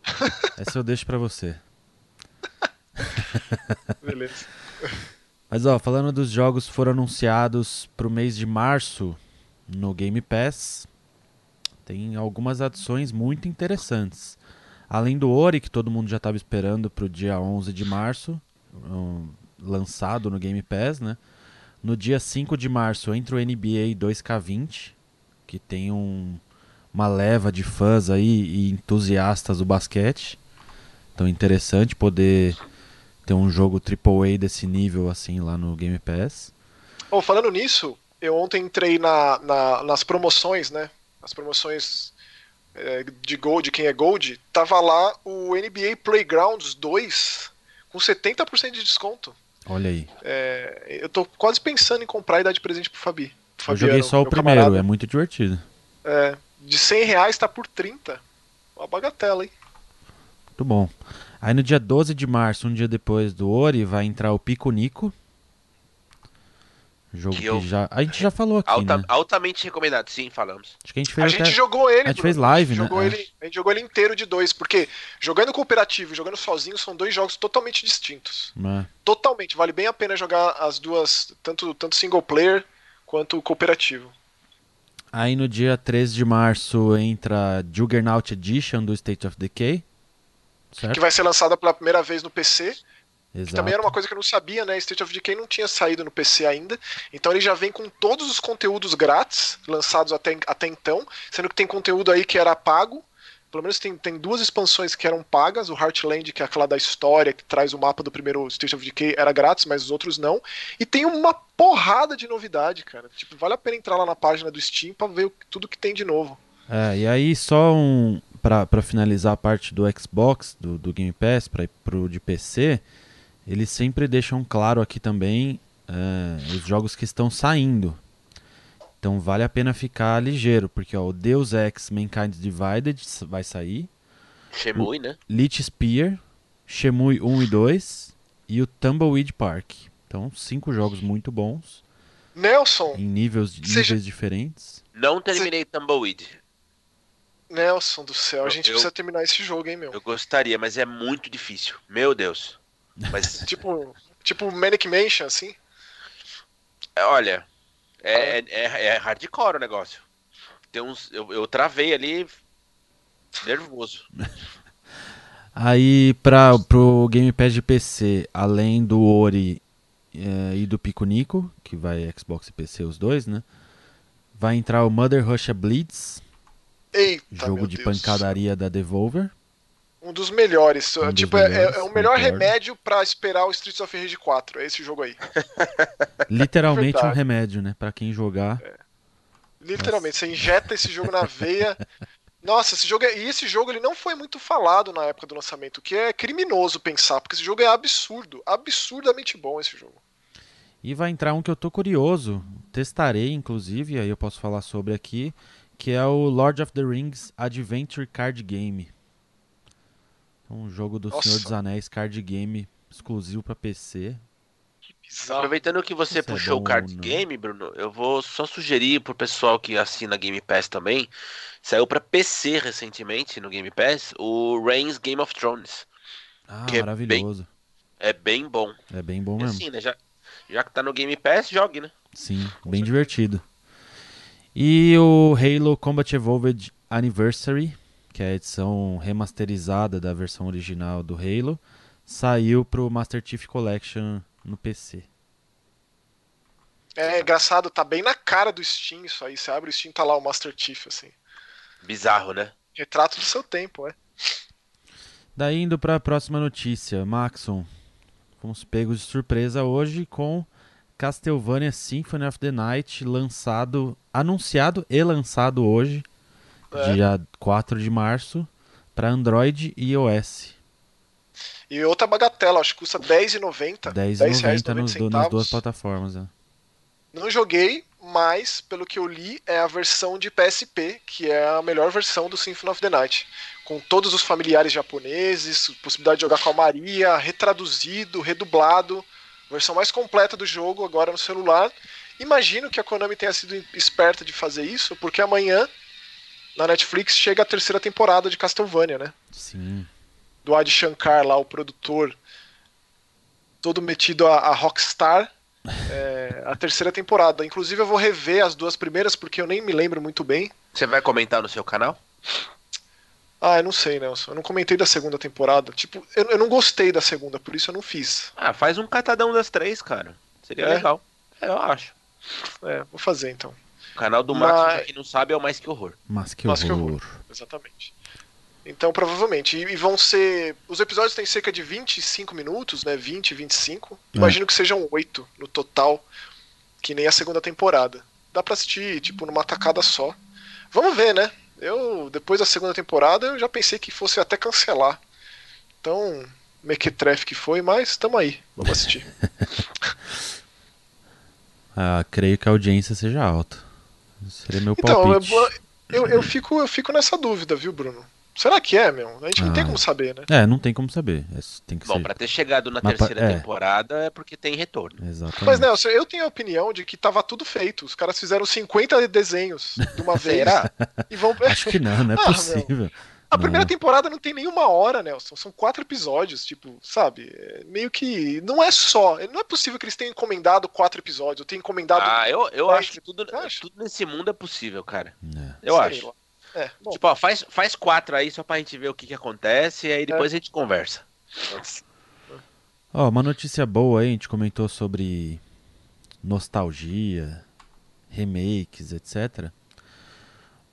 essa eu deixo para você. Beleza. Mas ó, falando dos jogos que foram anunciados pro mês de março no Game Pass, tem algumas adições muito interessantes. Além do Ori, que todo mundo já estava esperando pro dia 11 de março, um, lançado no Game Pass, né? No dia 5 de março entra o NBA 2K20, que tem um, uma leva de fãs aí e entusiastas do basquete. Então interessante poder ter um jogo AAA desse nível assim lá no Game Pass. Oh, falando nisso, eu ontem entrei na, na, nas promoções, né? As promoções é, de Gold, quem é Gold, tava lá o NBA Playgrounds 2 com 70% de desconto. Olha aí. É, eu tô quase pensando em comprar e dar de presente pro Fabi. Pro eu joguei só o primeiro, camarada. é muito divertido. É, de 100 reais tá por 30. Uma bagatela, hein? Muito bom. Aí no dia 12 de março, um dia depois do Ori, vai entrar o Pico Nico. Jogo que, que eu... já. A gente já falou aqui. Alta, né? Altamente recomendado, sim, falamos. Acho que a gente fez. A até... gente jogou ele. A gente fez live, a gente né? Jogou é. ele, a gente jogou ele inteiro de dois, porque jogando cooperativo e jogando sozinho são dois jogos totalmente distintos. É. Totalmente. Vale bem a pena jogar as duas, tanto, tanto single player quanto cooperativo. Aí no dia 13 de março entra Juggernaut Edition do State of Decay. Certo? Que vai ser lançada pela primeira vez no PC. Exato. também era uma coisa que eu não sabia, né? State of Decay não tinha saído no PC ainda. Então ele já vem com todos os conteúdos grátis lançados até, até então, sendo que tem conteúdo aí que era pago. Pelo menos tem, tem duas expansões que eram pagas. O Heartland, que é aquela da história, que traz o mapa do primeiro State of Decay, era grátis, mas os outros não. E tem uma porrada de novidade, cara. Tipo, vale a pena entrar lá na página do Steam pra ver tudo que tem de novo. É, e aí só um. Pra, pra finalizar a parte do Xbox, do, do Game Pass, pra, pro de PC, eles sempre deixam claro aqui também uh, os jogos que estão saindo. Então vale a pena ficar ligeiro, porque ó, o Deus Ex Mankind Divided vai sair. Shemui, né? Lich Spear, Shemui 1 e 2 e o Tumbleweed Park. Então, cinco jogos muito bons. Nelson! Em níveis, níveis diferentes. Não terminei Cê... Tumbleweed. Nelson do céu, a gente eu, precisa terminar esse jogo, hein, meu? Eu gostaria, mas é muito difícil. Meu Deus. Mas... tipo, tipo Manic Mansion, assim? Olha, é, é, é, é hardcore o negócio. Tem uns, eu, eu travei ali nervoso. Aí para pro Game Pass de PC, além do Ori é, e do Pico Nico, que vai Xbox e PC os dois, né? Vai entrar o Mother Russia Bleeds, Eita, jogo de Deus. pancadaria da Devolver. Um dos melhores. Um tipo, dos melhores, é, é, o melhor concordo. remédio para esperar o Streets of Rage 4. É esse jogo aí. Literalmente um remédio, né? Para quem jogar. É. Literalmente, Nossa. você injeta esse jogo na veia. Nossa, esse jogo é... e esse jogo ele não foi muito falado na época do lançamento, o que é criminoso pensar, porque esse jogo é absurdo, absurdamente bom esse jogo. E vai entrar um que eu tô curioso, testarei inclusive, aí eu posso falar sobre aqui, que é o Lord of the Rings Adventure Card Game. Um jogo do Nossa. Senhor dos Anéis card game exclusivo pra PC. Que bizarro. Aproveitando que você Isso é puxou bom o card não? game, Bruno, eu vou só sugerir pro pessoal que assina Game Pass também. Saiu pra PC recentemente no Game Pass o Reigns Game of Thrones. Ah, Que é maravilhoso. É bem bom. É bem bom E mesmo. assim, né? Já, já que tá no Game Pass, jogue, né? Sim, bem divertido. E o Halo Combat Evolved Anniversary, que é a edição remasterizada da versão original do Halo, saiu pro Master Chief Collection no PC. É engraçado, tá bem na cara do Steam isso aí. Você abre o Steam, tá lá o Master Chief, assim. Bizarro, né? Retrato do seu tempo, é. Daí indo para a próxima notícia, Maxon. Fomos pegos de surpresa hoje com Castlevania Symphony of the Night lançado, anunciado e lançado hoje, É. dia 4 de março, para Android e iOS. E outra bagatela, acho que custa R$10,90. R$10,90 nos, do- nas duas plataformas. né? Não joguei, mas pelo que eu li, é a versão de PSP, que é a melhor versão do Symphony of the Night. Com todos os familiares japoneses, possibilidade de jogar com a Maria, retraduzido, redublado. Versão mais completa do jogo agora no celular. Imagino que a Konami tenha sido esperta de fazer isso, porque amanhã na Netflix chega a terceira temporada de Castlevania, né? Sim. do Adi Shankar lá, o produtor, todo metido a, a Rockstar, é, a terceira temporada. Inclusive eu vou rever as duas primeiras porque eu nem me lembro muito bem. Você vai comentar no seu canal? Ah, eu não sei, Nelson. Eu não comentei da segunda temporada. Tipo, eu, eu não gostei da segunda, por isso eu não fiz. Ah, faz um catadão das três, cara. Seria É? legal. É, eu acho. É, vou fazer então. O canal do Max, Mas- pra quem não sabe, é o Mais Que Horror. Mas que Mas que horror. Exatamente. Então, provavelmente. E, e vão ser. Os episódios têm cerca de 25 minutos, né? 20, 25. É. Imagino que sejam 8 no total, que nem a segunda temporada. Dá pra assistir, tipo, numa tacada só. Vamos ver, né? Eu, depois da segunda temporada, eu já pensei que fosse até cancelar. Então, mequetrefe que foi, mas tamo aí. Vamos assistir. Ah, creio que a audiência seja alta. Seria meu Então, eu, palpite. eu, eu fico, eu fico nessa dúvida, viu, Bruno? Será que é, meu? A gente não tem Ah. como saber, né? É, não tem como saber. É, tem que Bom, ser. pra ter chegado na Mas terceira é. temporada é porque tem retorno. Exatamente. Mas, Nelson, eu tenho a opinião de que tava tudo feito. Os caras fizeram 50 desenhos de uma vez Será? e vão. Acho que não, não é Ah, possível. A primeira Não. temporada não tem nenhuma hora, Nelson. São quatro episódios, tipo, sabe? É meio que. Não é só. Não é possível que eles tenham encomendado quatro episódios. Eu tenho encomendado. Ah, eu, eu acho que tudo, tudo nesse mundo é possível, cara. É. Eu sei acho. É. Tipo, ó, faz, faz quatro aí só pra gente ver o que, que acontece e aí depois a gente conversa. Ó, uma notícia boa aí, a gente comentou sobre nostalgia, remakes, etc.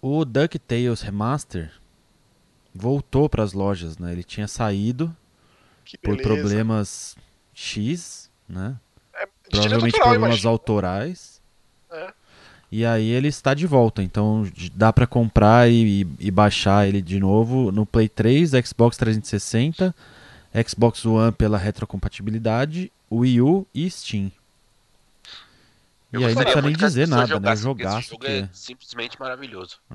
O DuckTales Remaster voltou para as lojas, né? Ele tinha saído por problemas X, né? É, Provavelmente problemas autorais. É. E aí ele está de volta, então dá para comprar e, e- baixar ele de novo no Play 3, Xbox 360, Xbox One pela retrocompatibilidade, Wii U e Steam. Eu e aí não precisa nem dizer nada, né? Jogaço Esse jogo que é simplesmente maravilhoso. É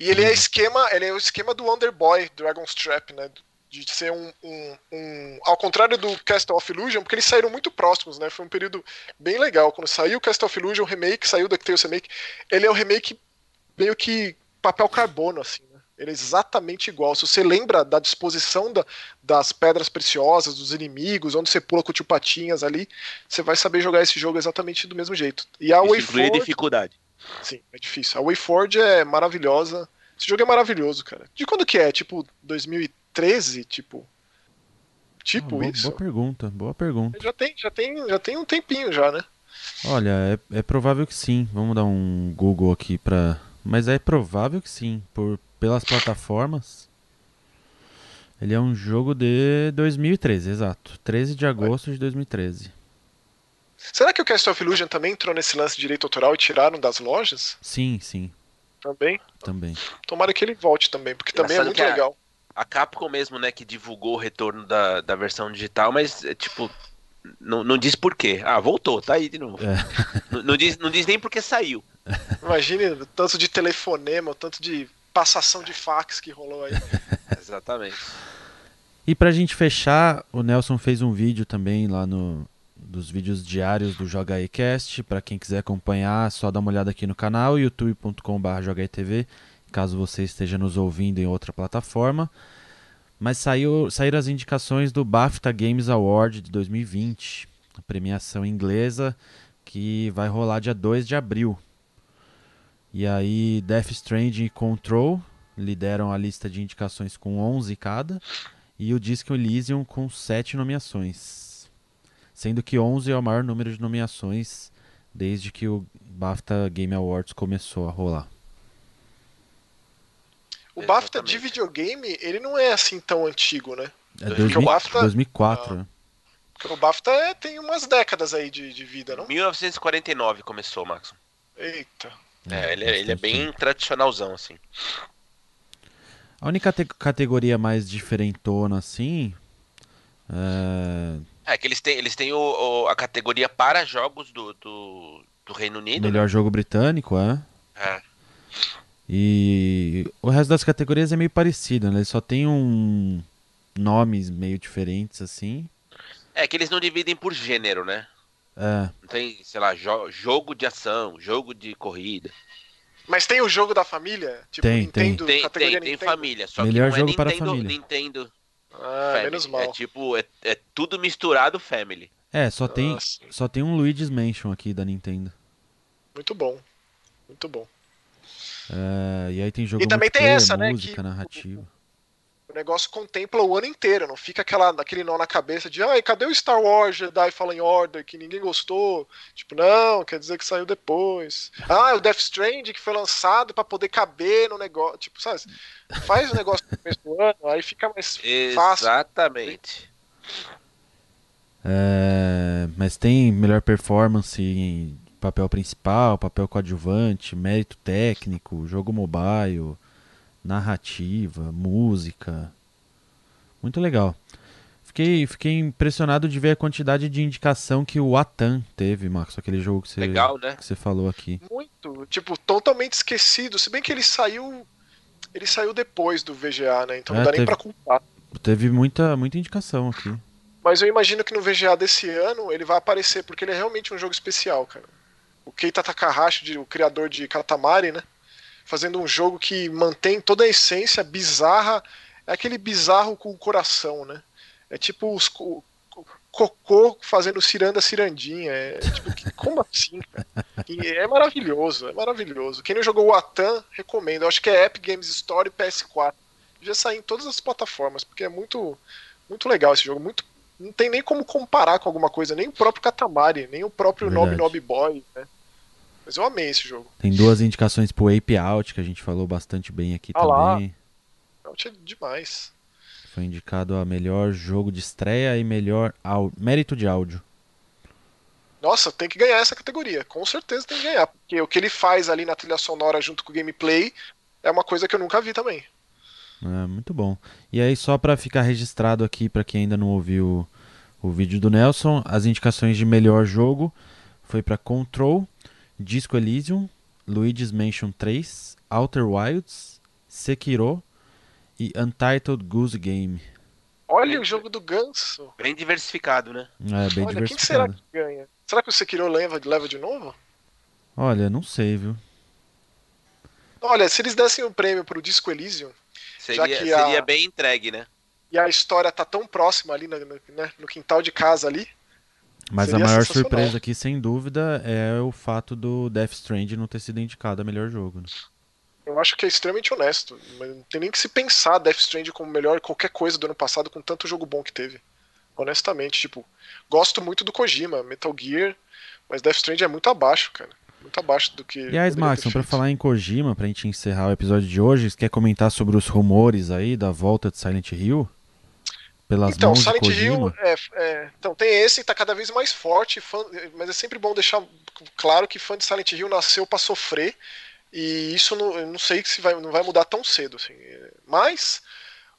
E ele é esquema, ele é o esquema do Wonder Boy, Dragon's Trap, né? De ser um, um, um- Ao contrário do Castle of Illusion, porque eles saíram muito próximos, né? Foi um período bem legal. Quando saiu o Castle of Illusion remake, saiu o DuckTales remake, ele é o remake meio que papel carbono, assim, né? Ele é exatamente igual. Se você lembra da disposição da- das pedras preciosas, dos inimigos, onde você pula com o tio Patinhas ali, você vai saber jogar esse jogo exatamente do mesmo jeito. E a Isso Way inclui a dificuldade. Sim, é difícil. A WayForward é maravilhosa. Esse jogo é maravilhoso, cara. De quando que é? Tipo, 2013? Tipo. Ah, Tipo boa, isso. boa pergunta, boa pergunta. Já tem, já, tem, já tem um tempinho já, né? Olha, é, é provável que sim. Vamos dar um Google aqui pra. Mas é provável que sim, por pelas plataformas. Ele é um jogo de 2013, exato. 13 de agosto de 2013. Será que o Castle of Illusion também entrou nesse lance de direito autoral e tiraram das lojas? Sim, sim, Também. também. Tomara que ele volte também, porque também é muito que a- legal. A Capcom mesmo, né, que divulgou o retorno da, da versão digital, mas, é, tipo, não, não diz por quê. Ah, voltou, tá aí de novo. É. Não, não diz, não diz nem porque saiu. Imagine o tanto de telefonema, o tanto de passação de fax que rolou aí. Exatamente. E pra gente fechar, o Nelson fez um vídeo também lá no dos vídeos diários do Joga Cast, para quem quiser acompanhar, só dá uma olhada aqui no canal youtube.com/jogaitv, caso você esteja nos ouvindo em outra plataforma. Mas saiu, saíram as indicações do BAFTA Games Award de 2020, a premiação inglesa que vai rolar dia 2 de abril. E aí Death Stranding e Control lideram a lista de indicações com 11 cada e o Disco Elysium com 7 nomeações. Sendo que 11 é o maior número de nomeações desde que o BAFTA Game Awards começou a rolar. O BAFTA de videogame, ele não é assim tão antigo, né? É 2000, BAFTA, 2004, ah, né? Porque o BAFTA é, tem umas décadas aí de, de vida, não? 1949 começou, Max. Eita. É, ele, é, ele é bem tradicionalzão, assim. A única categoria mais diferentona, assim. É, é que eles têm, eles têm o, o, a categoria para jogos do, do, do Reino Unido. Melhor né? jogo britânico, é? É. E o resto das categorias é meio parecido, né? Eles só tem um nomes meio diferentes, assim. É que eles não dividem por gênero, né? É. Não tem, sei lá, jo jogo de ação, jogo de corrida. Mas tem o jogo da família? Tipo, tem, Nintendo, tem. Tem, tem, tem família, só Melhor que não é jogo Nintendo, para família. Nintendo ah, family. menos mal. É tipo, é, é tudo misturado family. É, só tem, só tem um Luigi's Mansion aqui da Nintendo. Muito bom. Muito bom. É, e aí tem jogo e também tem essa, música, né, que narrativa negócio contempla o ano inteiro, não fica aquela, aquele nó na cabeça de, ai, cadê o Star Wars Jedi Fallen Order que ninguém gostou? Tipo, não, quer dizer que saiu depois. Ah, o Death Strand que foi lançado para poder caber no negócio. Tipo, sabe? Faz o negócio no começo do ano, aí fica mais fácil. Exatamente. É, mas tem melhor performance em papel principal, papel coadjuvante, mérito técnico, jogo mobile narrativa, música. Muito legal. Fiquei, fiquei impressionado de ver a quantidade de indicação que o Atan teve, Marcos, aquele jogo que você, legal, né? que você falou aqui. Muito, tipo, totalmente esquecido. Se bem que ele saiu. Ele saiu depois do VGA, né? Então é, não dá teve, nem pra culpar. Teve muita, muita indicação aqui. Mas eu imagino que no VGA desse ano ele vai aparecer, porque ele é realmente um jogo especial, cara. O Keita Takahashi, o criador de Katamari, né? Fazendo um jogo que mantém toda a essência bizarra, é aquele bizarro com o coração, né? É tipo os cocô fazendo ciranda cirandinha. É, tipo, que, como assim? Cara? E é maravilhoso, é maravilhoso. Quem não jogou o Atan, recomendo. Eu acho que é Epic Games Store PS4. Já sair em todas as plataformas, porque é muito, muito legal esse jogo. Muito, não tem nem como comparar com alguma coisa, nem o próprio Katamari, nem o próprio Nob Nob Boy, né? Mas eu amei esse jogo. Tem duas indicações pro Ape Out, que a gente falou bastante bem aqui ah também. Lá. Out é demais. Foi indicado a melhor jogo de estreia e melhor mérito de áudio. Nossa, tem que ganhar essa categoria. Com certeza tem que ganhar. Porque o que ele faz ali na trilha sonora junto com o gameplay é uma coisa que eu nunca vi também. É, muito bom. E aí, só para ficar registrado aqui, para quem ainda não ouviu o, o vídeo do Nelson, as indicações de melhor jogo foi para Control, Disco Elysium, Luigi's Mansion 3, Outer Wilds, Sekiro e Untitled Goose Game. Olha o jogo do ganso. Bem diversificado, né? É, bem Olha, diversificado. Quem será que ganha? Será que o Sekiro leva, leva de novo? Olha, não sei, viu? Olha, se eles dessem um prêmio pro Disco Elysium, seria, já que a... seria bem entregue, né? E a história tá tão próxima ali no, no, né, no quintal de casa ali, mas Seria a maior surpresa aqui, sem dúvida, é o fato do Death Strand não ter sido indicado a melhor jogo. Né? Eu acho que é extremamente honesto. Não tem nem que se pensar Death Strand como melhor qualquer coisa do ano passado com tanto jogo bom que teve. Honestamente, tipo, gosto muito do Kojima, Metal Gear, mas Death Strand é muito abaixo, cara. Muito abaixo do que. E aí, Maxon, pra falar em Kojima, pra gente encerrar o episódio de hoje, você quer comentar sobre os rumores aí da volta de Silent Hill? Pelas então, mãos Silent de Kojima? Hill, é, é, então tem esse que está cada vez mais forte, fã, mas é sempre bom deixar claro que fã de Silent Hill nasceu para sofrer e isso não, não sei se vai, não vai mudar tão cedo, assim. Mas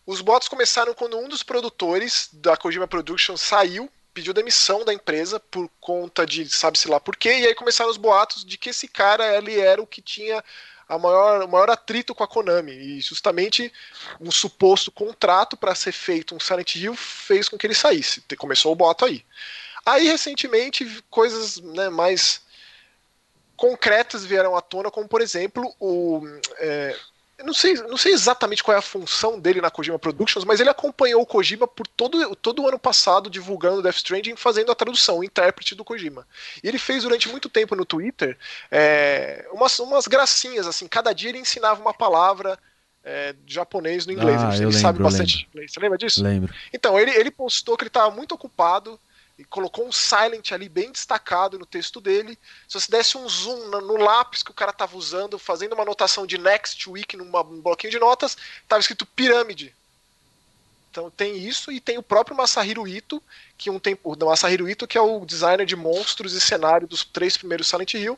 os boatos começaram quando um dos produtores da Kojima Productions saiu, pediu demissão da empresa por conta de sabe-se lá por quê, e aí começaram os boatos de que esse cara ele era o que tinha a maior, o maior atrito com a Konami. E justamente um suposto contrato para ser feito um Silent Hill fez com que ele saísse. Começou o boto aí. Aí, recentemente, coisas né, mais concretas vieram à tona, como por exemplo o. É, não sei, não sei exatamente qual é a função dele na Kojima Productions, mas ele acompanhou o Kojima por todo, todo o ano passado divulgando Death Stranding, fazendo a tradução, o intérprete do Kojima. E ele fez durante muito tempo no Twitter é, umas, umas gracinhas, assim, cada dia ele ensinava uma palavra é, japonês no inglês. Ah, ele lembro, sabe bastante inglês. Você lembra disso? Lembro. Então, ele, ele postou que ele estava muito ocupado e colocou um silent ali bem destacado no texto dele. Se você desse um zoom no, no lápis que o cara estava usando, fazendo uma anotação de next week num bloquinho de notas, estava escrito pirâmide. Então tem isso e tem o próprio Masahiro Ito, que um tempo, o Masahiro Ito que é o designer de monstros e cenário dos três primeiros Silent Hill.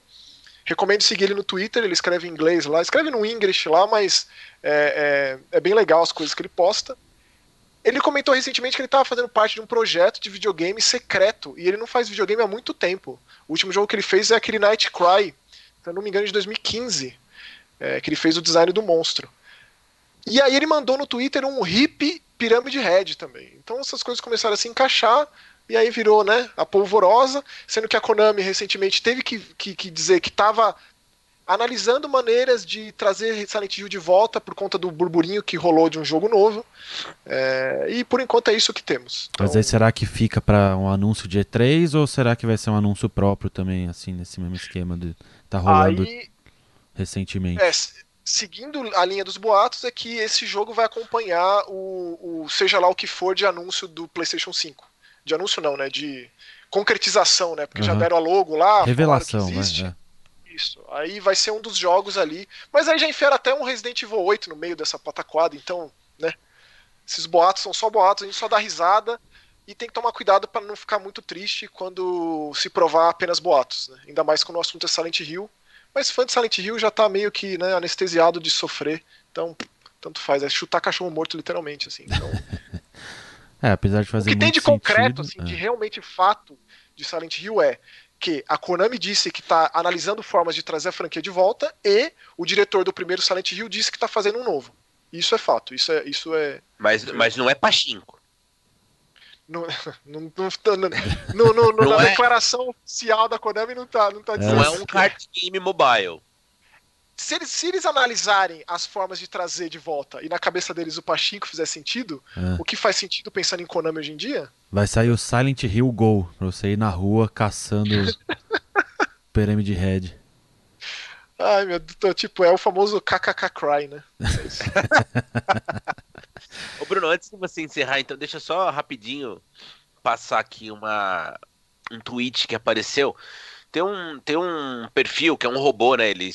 Recomendo seguir ele no Twitter, ele escreve em inglês lá, escreve no English lá, mas é, é, é bem legal as coisas que ele posta. Ele comentou recentemente que ele estava fazendo parte de um projeto de videogame secreto e ele não faz videogame há muito tempo. O último jogo que ele fez é aquele Night Cry, se eu não me engano, de 2015, é, que ele fez o design do monstro. E aí ele mandou no Twitter um hip Pirâmide Red também. Então essas coisas começaram a se encaixar e aí virou né, a polvorosa, sendo que a Konami recentemente teve que, que, que dizer que estava analisando maneiras de trazer Silent Hill de volta por conta do burburinho que rolou de um jogo novo. É, e por enquanto é isso que temos. Então... Mas aí será que fica para um anúncio de E3 ou será que vai ser um anúncio próprio também, assim, nesse mesmo esquema de tá rolando aí, recentemente? É, seguindo a linha dos boatos, é que esse jogo vai acompanhar o, o seja lá o que for de anúncio do PlayStation 5. De anúncio não, né? De concretização, né? Porque uhum. já deram a logo lá. Revelação, né? É. Isso. Aí vai ser um dos jogos ali. Mas aí já enfera até um Resident Evil 8 no meio dessa pataquada, então, né? Esses boatos são só boatos, a gente só dá risada e tem que tomar cuidado para não ficar muito triste quando se provar apenas boatos, né? Ainda mais quando o assunto é Silent Hill. Mas fã de Silent Hill já tá meio que né, anestesiado de sofrer, então tanto faz, é chutar cachorro morto literalmente, assim. Então... é, apesar de fazer O que tem de sentido, concreto, assim, é. de realmente fato de Silent Hill é que a Konami disse que está analisando formas de trazer a franquia de volta e o diretor do primeiro Silent Hill disse que está fazendo um novo. Isso é fato, isso é. Isso é... Mas, mas não é pachinko. No, no, no, no na é... declaração oficial da Konami não tá, não tá dizendo. Não é um card game mobile. Se eles, se eles analisarem as formas de trazer de volta e na cabeça deles o Pachinko fizer sentido, É. o que faz sentido pensando em Konami hoje em dia? Vai sair o Silent Hill Go, pra você ir na rua caçando Pyramid Head. Ai, meu Deus, tipo, é o famoso KKK Cry, né? É isso. Ô Bruno, antes de você encerrar, então deixa eu só rapidinho passar aqui uma um tweet que apareceu. Tem um, tem um perfil que é um robô, né? Ele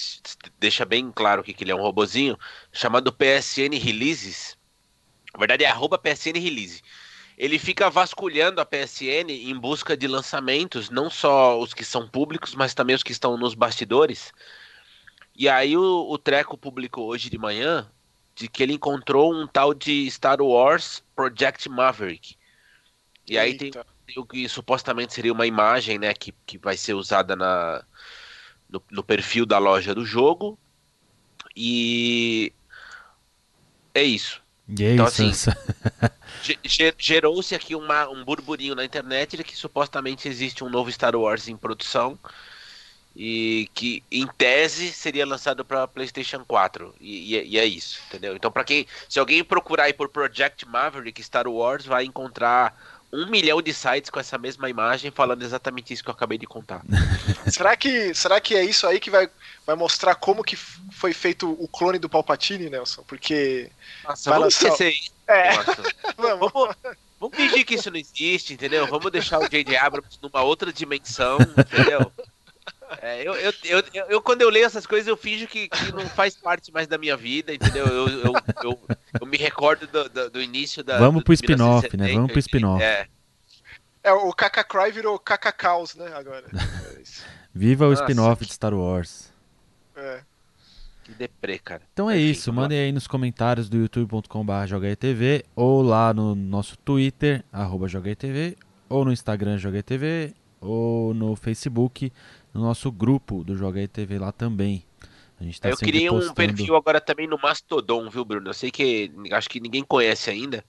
deixa bem claro que ele é um robozinho, chamado PSN Releases. Na verdade é arroba PSN Release. Ele fica vasculhando a PSN em busca de lançamentos, não só os que são públicos, mas também os que estão nos bastidores. E aí o, o Treco publicou hoje de manhã de que ele encontrou um tal de Star Wars Project Maverick. E aí tem o que supostamente seria uma imagem, né, que, que vai ser usada na, no, no perfil da loja do jogo. E é isso. E é Então, isso. assim, Gerou-se aqui uma- um burburinho na internet de que supostamente existe um novo Star Wars em produção e que em tese seria lançado para PlayStation 4 e, e- e é isso, entendeu? Então para quem, se alguém procurar aí por Project Maverick Star Wars, vai encontrar um milhão de sites com essa mesma imagem falando exatamente isso que eu acabei de contar. será, que, será que é isso aí que vai, vai mostrar como que foi feito o clone do Palpatine, Nelson? Porque. Nossa, Vai vamos lançar- esquecer. É. Vamos, vamos fingir que isso não existe, entendeu? Vamos deixar o J.J. Abrams numa outra dimensão, entendeu? É, eu, eu, eu, eu- eu, quando eu leio essas coisas, eu finjo que, que não faz parte mais da minha vida, entendeu? Eu, eu, eu, eu me recordo do, do, do início da. Vamos do pro spin-off, né? 1970, Vamos pro spin-off. É, É, o KK Cry virou KK Caos, né? Agora. É. Viva o Nossa, spin-off que- de Star Wars. É. que deprê, cara. Então é Enfim, isso, lá. mandem aí nos comentários do youtube.com.br jogaetv ou lá no nosso Twitter, arroba jogaetv, ou no Instagram jogaetv, ou no Facebook, no nosso grupo do Jogaetv lá também. A gente tá eu sempre criei um postando. perfil agora também no Mastodon, viu, Bruno? Eu sei que acho que ninguém conhece ainda.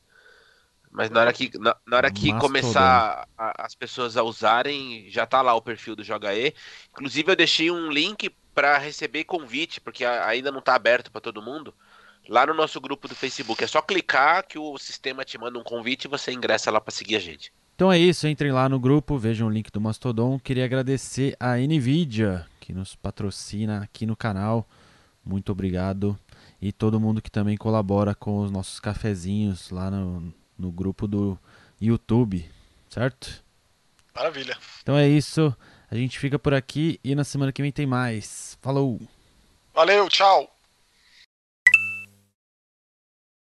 Mas na hora que, na, na hora que Mastodon. começar a- as pessoas a usarem, já tá lá o perfil do Joga E. Inclusive eu deixei um link para receber convite, porque a- ainda não tá aberto para todo mundo. Lá no nosso grupo do Facebook. É só clicar que o sistema te manda um convite e você ingressa lá para seguir a gente. Então é isso, entrem lá no grupo, vejam o link do Mastodon. Queria agradecer a Nvidia, que nos patrocina aqui no canal. Muito obrigado. E todo mundo que também colabora com os nossos cafezinhos lá no, no grupo do YouTube, certo? Maravilha. Então é isso. A gente fica por aqui e na semana que vem tem mais. Falou! Valeu, tchau.